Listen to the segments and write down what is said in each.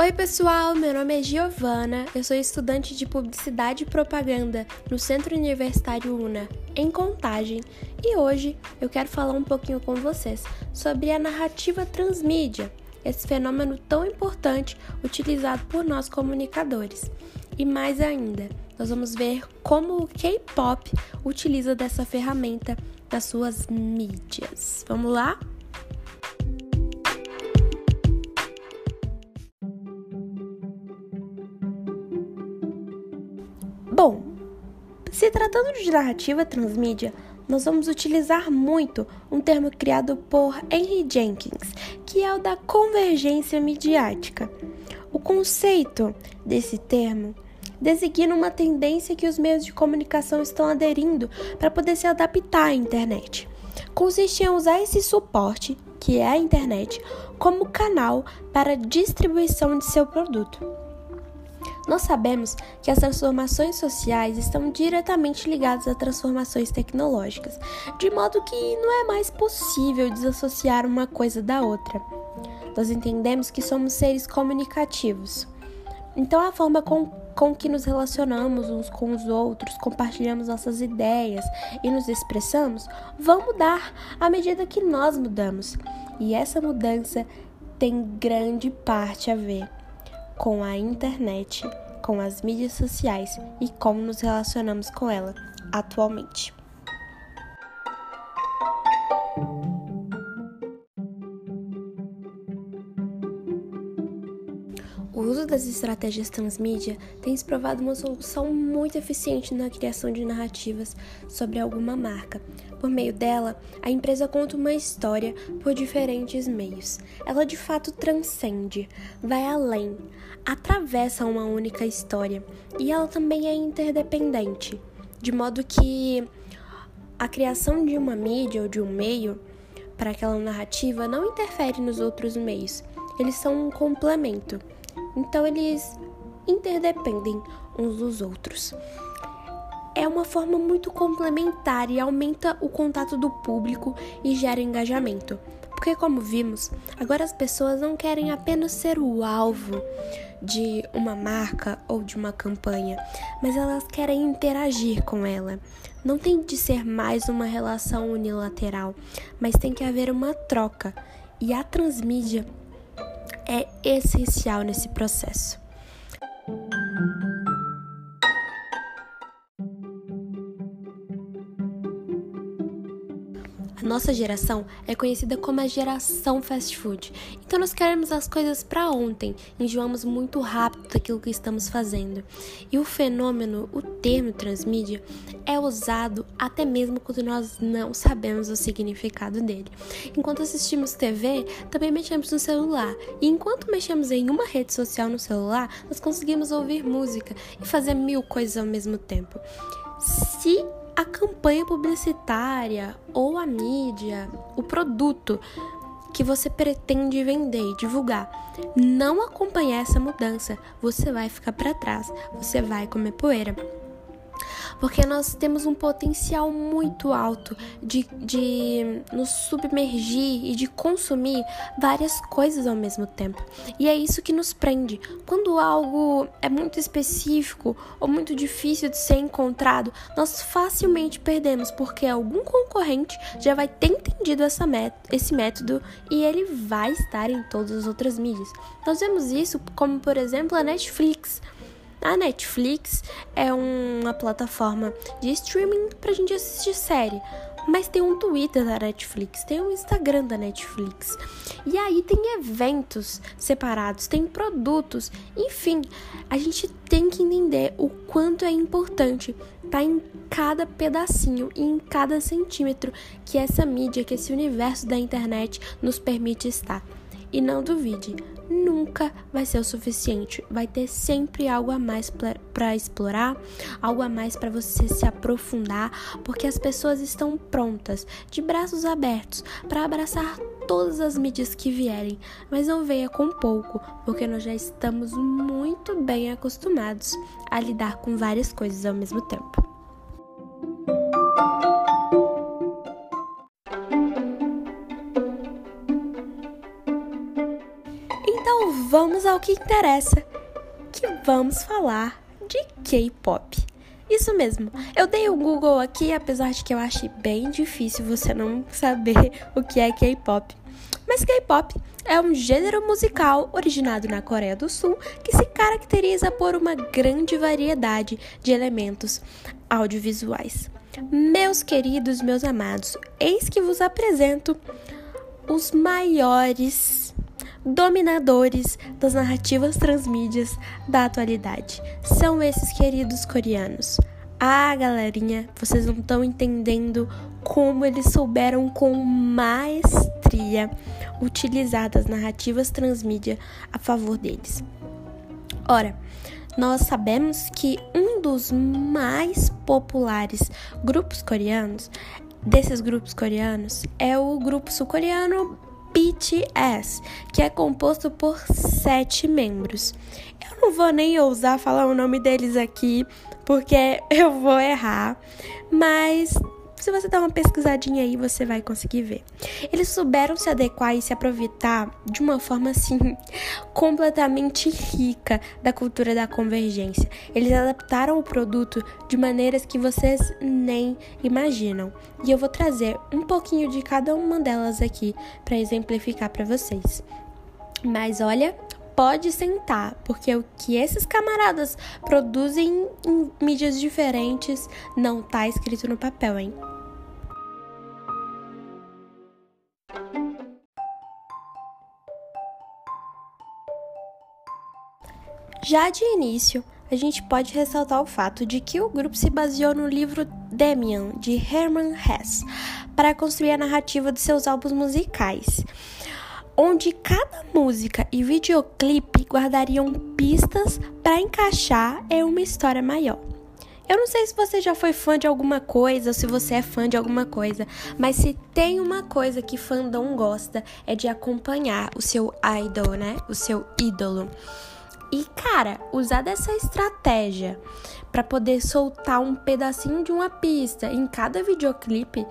Oi, pessoal, meu nome é Giovana, eu sou estudante de Publicidade e Propaganda no Centro Universitário UNA, em Contagem, e hoje eu quero falar um pouquinho com vocês sobre a narrativa transmídia, esse fenômeno tão importante utilizado por nós comunicadores. E mais ainda, nós vamos ver como o K-pop utiliza dessa ferramenta nas suas mídias. Vamos lá? Bom, se tratando de narrativa transmídia, nós vamos utilizar muito um termo criado por Henry Jenkins, que é o da convergência midiática. O conceito desse termo designa uma tendência que os meios de comunicação estão aderindo para poder se adaptar à internet. Consiste em usar esse suporte, que é a internet, como canal para distribuição de seu produto. Nós sabemos que as transformações sociais estão diretamente ligadas a transformações tecnológicas, de modo que não é mais possível desassociar uma coisa da outra. Nós entendemos que somos seres comunicativos. Então, a forma com, com que nos relacionamos uns com os outros, compartilhamos nossas ideias e nos expressamos, vão mudar à medida que nós mudamos. E essa mudança tem grande parte a ver com a internet, com as mídias sociais e como nos relacionamos com ela atualmente. Das estratégias transmídia tem se provado uma solução muito eficiente na criação de narrativas sobre alguma marca. Por meio dela, a empresa conta uma história por diferentes meios. Ela de fato transcende, vai além, atravessa uma única história e ela também é interdependente, de modo que a criação de uma mídia ou de um meio para aquela narrativa não interfere nos outros meios, eles são um complemento. Então eles interdependem uns dos outros. É uma forma muito complementar e aumenta o contato do público e gera engajamento. Porque, como vimos, agora as pessoas não querem apenas ser o alvo de uma marca ou de uma campanha, mas elas querem interagir com ela. Não tem de ser mais uma relação unilateral, mas tem que haver uma troca. E a transmídia é essencial nesse processo. A nossa geração é conhecida como a geração fast food. Então nós queremos as coisas para ontem, enjoamos muito rápido daquilo que estamos fazendo. E o fenômeno, o termo transmídia, é usado até mesmo quando nós não sabemos o significado dele. Enquanto assistimos TV, também mexemos no celular. E enquanto mexemos em uma rede social no celular, nós conseguimos ouvir música e fazer mil coisas ao mesmo tempo. Se a campanha publicitária ou a mídia, o produto que você pretende vender e divulgar. Não acompanhar essa mudança, você vai ficar para trás, você vai comer poeira porque nós temos um potencial muito alto de, de nos submergir e de consumir várias coisas ao mesmo tempo. E é isso que nos prende. Quando algo é muito específico ou muito difícil de ser encontrado, nós facilmente perdemos, porque algum concorrente já vai ter entendido essa met esse método e ele vai estar em todas as outras mídias. Nós vemos isso como, por exemplo, a Netflix. A Netflix é uma plataforma de streaming pra gente assistir série. Mas tem um Twitter da Netflix, tem um Instagram da Netflix. E aí tem eventos separados, tem produtos, enfim, a gente tem que entender o quanto é importante tá em cada pedacinho e em cada centímetro que essa mídia, que esse universo da internet nos permite estar. E não duvide, nunca vai ser o suficiente. Vai ter sempre algo a mais para explorar, algo a mais para você se aprofundar, porque as pessoas estão prontas, de braços abertos, para abraçar todas as mídias que vierem. Mas não venha com pouco, porque nós já estamos muito bem acostumados a lidar com várias coisas ao mesmo tempo. Ao que interessa, que vamos falar de K-pop. Isso mesmo, eu dei o um Google aqui, apesar de que eu acho bem difícil você não saber o que é K-pop. Mas K-pop é um gênero musical originado na Coreia do Sul que se caracteriza por uma grande variedade de elementos audiovisuais. Meus queridos, meus amados, eis que vos apresento os maiores dominadores das narrativas transmídias da atualidade. São esses queridos coreanos. Ah, galerinha, vocês não estão entendendo como eles souberam com maestria utilizar as narrativas transmídia a favor deles. Ora, nós sabemos que um dos mais populares grupos coreanos, desses grupos coreanos, é o grupo sul-coreano BTS, que é composto por sete membros. Eu não vou nem ousar falar o nome deles aqui, porque eu vou errar, mas se você dar uma pesquisadinha aí, você vai conseguir ver. Eles souberam se adequar e se aproveitar de uma forma assim completamente rica da cultura da convergência. Eles adaptaram o produto de maneiras que vocês nem imaginam. E eu vou trazer um pouquinho de cada uma delas aqui para exemplificar para vocês. Mas olha, pode sentar, porque o que esses camaradas produzem em mídias diferentes não tá escrito no papel, hein? Já de início, a gente pode ressaltar o fato de que o grupo se baseou no livro Demian, de Hermann Hesse, para construir a narrativa de seus álbuns musicais onde cada música e videoclipe guardariam pistas para encaixar em uma história maior. Eu não sei se você já foi fã de alguma coisa ou se você é fã de alguma coisa, mas se tem uma coisa que fandom gosta é de acompanhar o seu idol, né? O seu ídolo. E cara, usar dessa estratégia para poder soltar um pedacinho de uma pista em cada videoclipe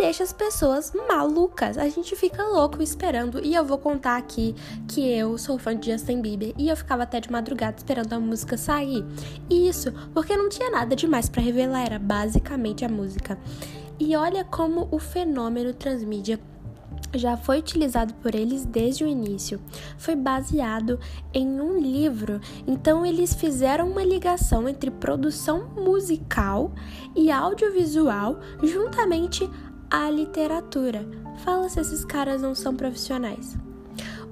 deixa as pessoas malucas. A gente fica louco esperando. E eu vou contar aqui que eu sou fã de Justin Bieber e eu ficava até de madrugada esperando a música sair. Isso porque não tinha nada demais para revelar, era basicamente a música. E olha como o fenômeno transmídia já foi utilizado por eles desde o início. Foi baseado em um livro, então eles fizeram uma ligação entre produção musical e audiovisual juntamente à literatura. Fala se esses caras não são profissionais.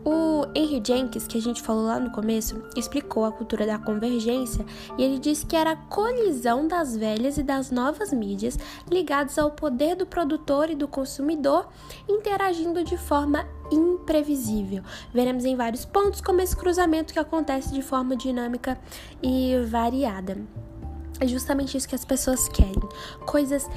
O Henry Jenkins, que a gente falou lá no começo, explicou a cultura da convergência e ele disse que era a colisão das velhas e das novas mídias ligadas ao poder do produtor e do consumidor interagindo de forma imprevisível. Veremos em vários pontos como esse cruzamento que acontece de forma dinâmica e variada. É justamente isso que as pessoas querem. Coisas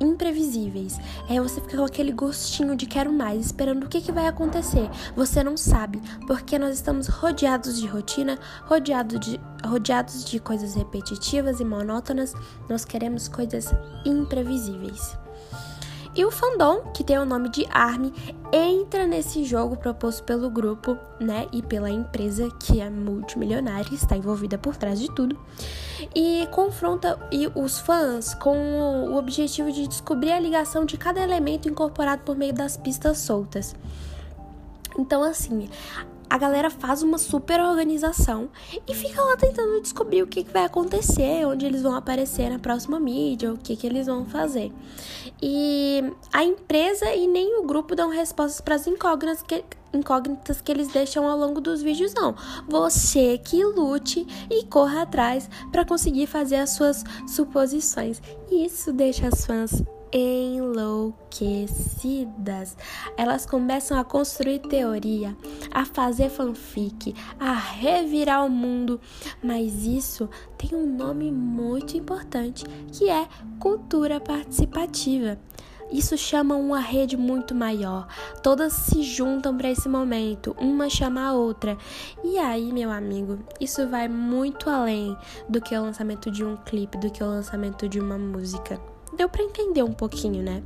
imprevisíveis. É você fica com aquele gostinho de quero mais, esperando o que, que vai acontecer. Você não sabe, porque nós estamos rodeados de rotina, rodeados de, rodeados de coisas repetitivas e monótonas. Nós queremos coisas imprevisíveis. E o fandom, que tem o nome de ARMY, entra nesse jogo proposto pelo grupo, né, e pela empresa que é multimilionária, está envolvida por trás de tudo, e confronta os fãs com o objetivo de descobrir a ligação de cada elemento incorporado por meio das pistas soltas. Então, assim, a galera faz uma super organização e fica lá tentando descobrir o que, que vai acontecer, onde eles vão aparecer na próxima mídia, o que, que eles vão fazer. E a empresa e nem o grupo dão respostas para as incógnitas que, incógnitas que eles deixam ao longo dos vídeos, não. Você que lute e corra atrás para conseguir fazer as suas suposições. Isso deixa as fãs enlouquecidas. Elas começam a construir teoria, a fazer fanfic, a revirar o mundo, mas isso tem um nome muito importante que é cultura participativa. Isso chama uma rede muito maior. Todas se juntam para esse momento, uma chama a outra. E aí, meu amigo, isso vai muito além do que o lançamento de um clipe, do que o lançamento de uma música deu para entender um pouquinho, né?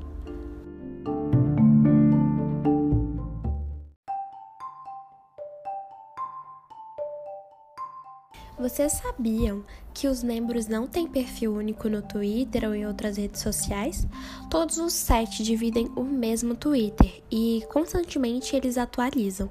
Vocês sabiam que os membros não têm perfil único no Twitter ou em outras redes sociais? Todos os sete dividem o mesmo Twitter e constantemente eles atualizam.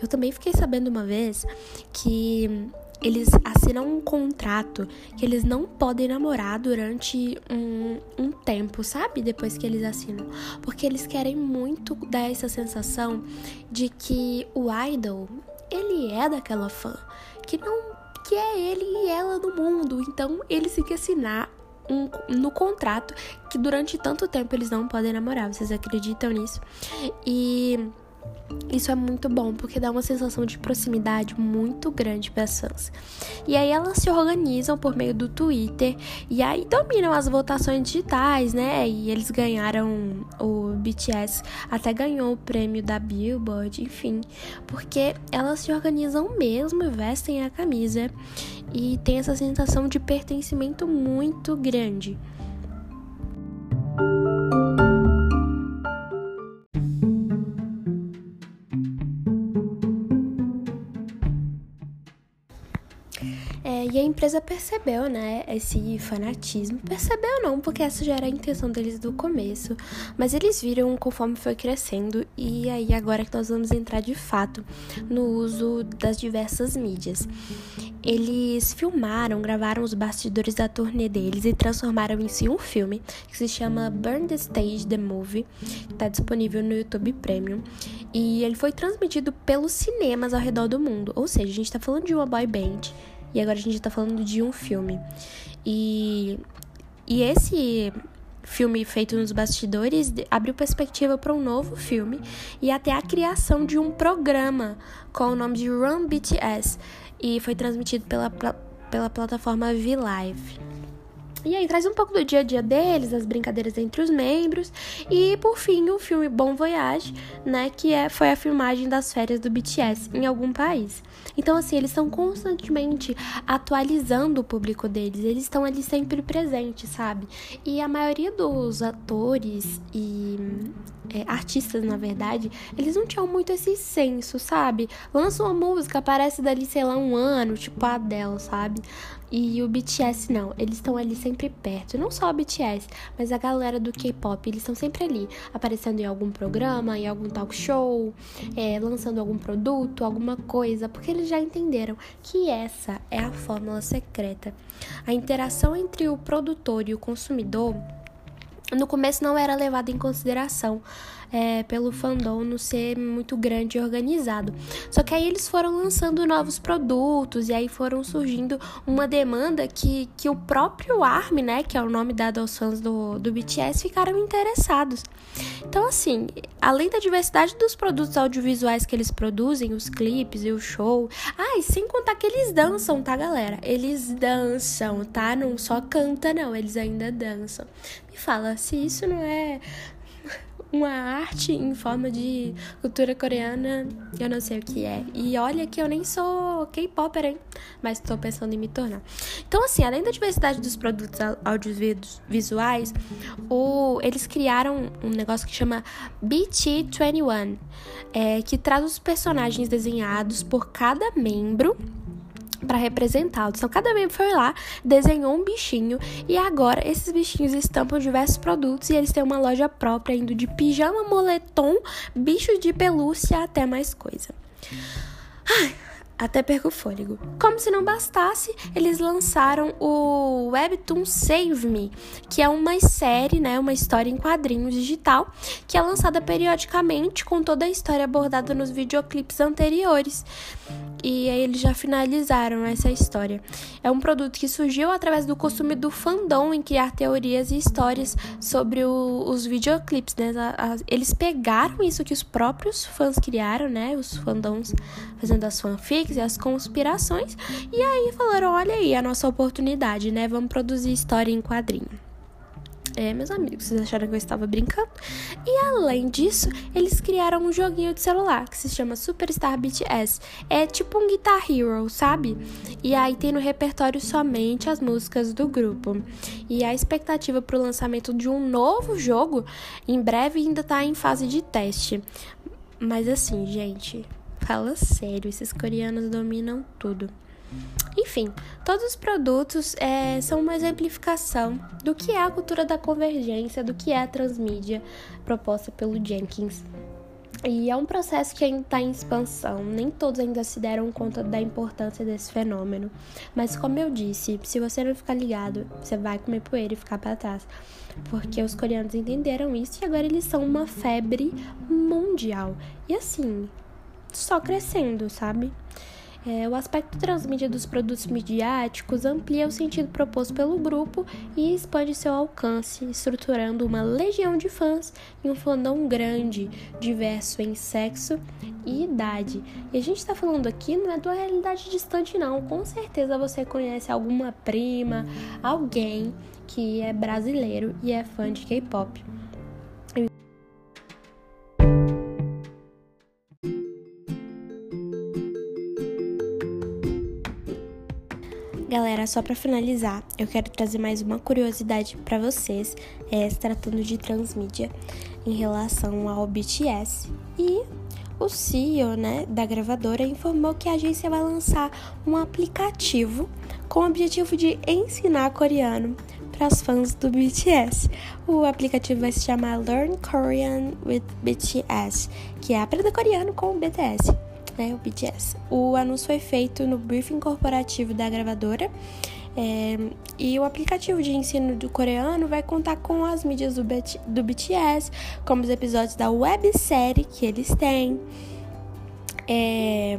Eu também fiquei sabendo uma vez que eles assinam um contrato que eles não podem namorar durante um, um, tempo, sabe? Depois que eles assinam. Porque eles querem muito dar essa sensação de que o idol, ele é daquela fã. Que não que é ele e ela no mundo. Então eles têm que assinar um, no contrato que durante tanto tempo eles não podem namorar. Vocês acreditam nisso? E isso é muito bom porque dá uma sensação de proximidade muito grande para as fãs. E aí elas se organizam por meio do Twitter e aí dominam as votações digitais, né? E eles ganharam o BTS até ganhou o prêmio da Billboard, enfim, porque elas se organizam mesmo, vestem a camisa e tem essa sensação de pertencimento muito grande. Empresa percebeu, né, esse fanatismo. Percebeu não, porque essa já era a intenção deles do começo. Mas eles viram conforme foi crescendo. E aí agora que nós vamos entrar de fato no uso das diversas mídias. Eles filmaram, gravaram os bastidores da turnê deles e transformaram em um filme que se chama Burn the Stage The Movie, que está disponível no YouTube Premium. E ele foi transmitido pelos cinemas ao redor do mundo. Ou seja, a gente está falando de uma boy band e agora a gente tá falando de um filme. E, e esse filme feito nos bastidores abriu perspectiva para um novo filme e até a criação de um programa com o nome de Run BTS e foi transmitido pela, pela plataforma V-Live. E aí traz um pouco do dia a dia deles, as brincadeiras entre os membros e por fim o filme Bom Voyage, né, que é, foi a filmagem das férias do BTS em algum país. Então assim, eles estão constantemente atualizando o público deles, eles estão ali sempre presentes, sabe? E a maioria dos atores e é, artistas, na verdade, eles não tinham muito esse senso, sabe? Lança uma música, aparece dali, sei lá, um ano, tipo a Adele, sabe? E o BTS não, eles estão ali sempre perto. Não só o BTS, mas a galera do K-pop, eles estão sempre ali, aparecendo em algum programa, em algum talk show, é, lançando algum produto, alguma coisa, porque eles já entenderam que essa é a fórmula secreta. A interação entre o produtor e o consumidor no começo não era levada em consideração é, pelo fandom não ser muito grande e organizado. Só que aí eles foram lançando novos produtos e aí foram surgindo uma demanda que, que o próprio ARMY, né, que é o nome dado aos fãs do, do BTS, ficaram interessados. Então, assim, além da diversidade dos produtos audiovisuais que eles produzem, os clipes e o show, ah, e sem contar que eles dançam, tá, galera? Eles dançam, tá? Não só canta, não, eles ainda dançam. Me fala, se isso não é uma arte em forma de cultura coreana, eu não sei o que é. E olha que eu nem sou K-popper, hein? Mas tô pensando em me tornar. Então, assim, além da diversidade dos produtos audiovisuais, o, eles criaram um negócio que chama BT21, é, que traz os personagens desenhados por cada membro para representá-los. Então, cada membro foi lá, desenhou um bichinho e agora esses bichinhos estampam diversos produtos e eles têm uma loja própria indo de pijama, moletom, bichos de pelúcia até mais coisa. Ai, até perco o fôlego. Como se não bastasse, eles lançaram o Webtoon Save Me, que é uma série, né, uma história em quadrinhos digital, que é lançada periodicamente com toda a história abordada nos videoclipes anteriores. E aí eles já finalizaram essa história. É um produto que surgiu através do costume do fandom em criar teorias e histórias sobre o, os videoclipes, né? eles pegaram isso que os próprios fãs criaram, né? Os fandoms fazendo as fanfics e as conspirações. E aí falaram: olha aí a nossa oportunidade, né? Vamos produzir história em quadrinho. É, meus amigos, vocês acharam que eu estava brincando? E além disso, eles criaram um joguinho de celular que se chama Superstar BTS. É tipo um Guitar Hero, sabe? E aí tem no repertório somente as músicas do grupo. E a expectativa para o lançamento de um novo jogo em breve ainda está em fase de teste. Mas assim, gente, fala sério, esses coreanos dominam tudo. Enfim, todos os produtos é, são uma exemplificação do que é a cultura da convergência, do que é a transmídia proposta pelo Jenkins. E é um processo que ainda está em expansão, nem todos ainda se deram conta da importância desse fenômeno. Mas, como eu disse, se você não ficar ligado, você vai comer poeira e ficar para trás. Porque os coreanos entenderam isso e agora eles são uma febre mundial. E assim, só crescendo, sabe? É, o aspecto transmídia dos produtos midiáticos amplia o sentido proposto pelo grupo e expande seu alcance, estruturando uma legião de fãs e um fandom grande, diverso em sexo e idade. E a gente está falando aqui não é de uma realidade distante, não. Com certeza você conhece alguma prima, alguém que é brasileiro e é fã de K-pop. Galera, só para finalizar, eu quero trazer mais uma curiosidade para vocês, é, se tratando de transmídia em relação ao BTS. E o CEO né, da gravadora informou que a agência vai lançar um aplicativo com o objetivo de ensinar coreano para os fãs do BTS. O aplicativo vai se chamar Learn Korean with BTS, que é aprender coreano com o BTS né, o BTS. O anúncio foi feito no briefing corporativo da gravadora é, e o aplicativo de ensino do coreano vai contar com as mídias do, do BTS, como os episódios da websérie que eles têm. É,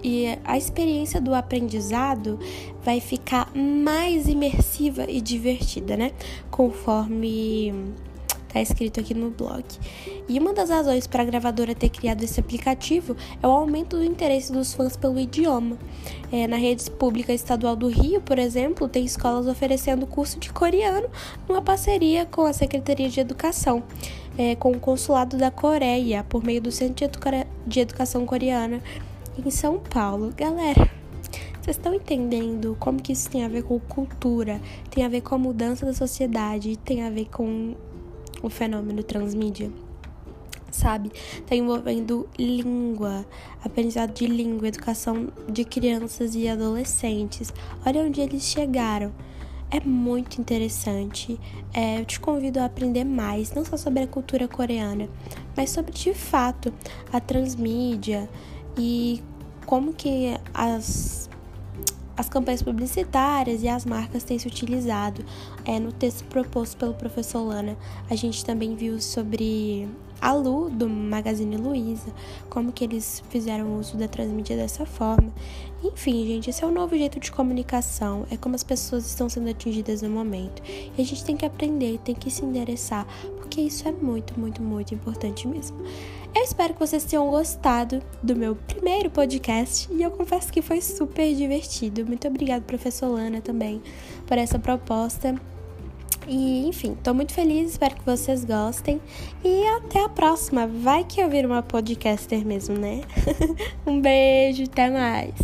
e a experiência do aprendizado vai ficar mais imersiva e divertida, né? Conforme Tá escrito aqui no blog. E uma das razões para a gravadora ter criado esse aplicativo é o aumento do interesse dos fãs pelo idioma. É, na rede pública estadual do Rio, por exemplo, tem escolas oferecendo curso de coreano numa parceria com a Secretaria de Educação, é, com o Consulado da Coreia, por meio do Centro de, Educa de Educação Coreana em São Paulo. Galera, vocês estão entendendo como que isso tem a ver com cultura, tem a ver com a mudança da sociedade, tem a ver com o fenômeno transmídia, sabe? Tá envolvendo língua, aprendizado de língua, educação de crianças e adolescentes. Olha onde eles chegaram. É muito interessante. É, eu te convido a aprender mais, não só sobre a cultura coreana, mas sobre de fato a transmídia e como que as as campanhas publicitárias e as marcas têm se utilizado. É, no texto proposto pelo professor Lana, a gente também viu sobre a Lu, do Magazine Luiza, como que eles fizeram uso da transmídia dessa forma. Enfim, gente, esse é um novo jeito de comunicação, é como as pessoas estão sendo atingidas no momento. E a gente tem que aprender, tem que se endereçar, porque isso é muito, muito, muito importante mesmo. Eu espero que vocês tenham gostado do meu primeiro podcast e eu confesso que foi super divertido. Muito obrigada, professor Lana, também, por essa proposta. E, enfim, tô muito feliz, espero que vocês gostem. E até a próxima. Vai que eu viro uma podcaster mesmo, né? um beijo, até mais.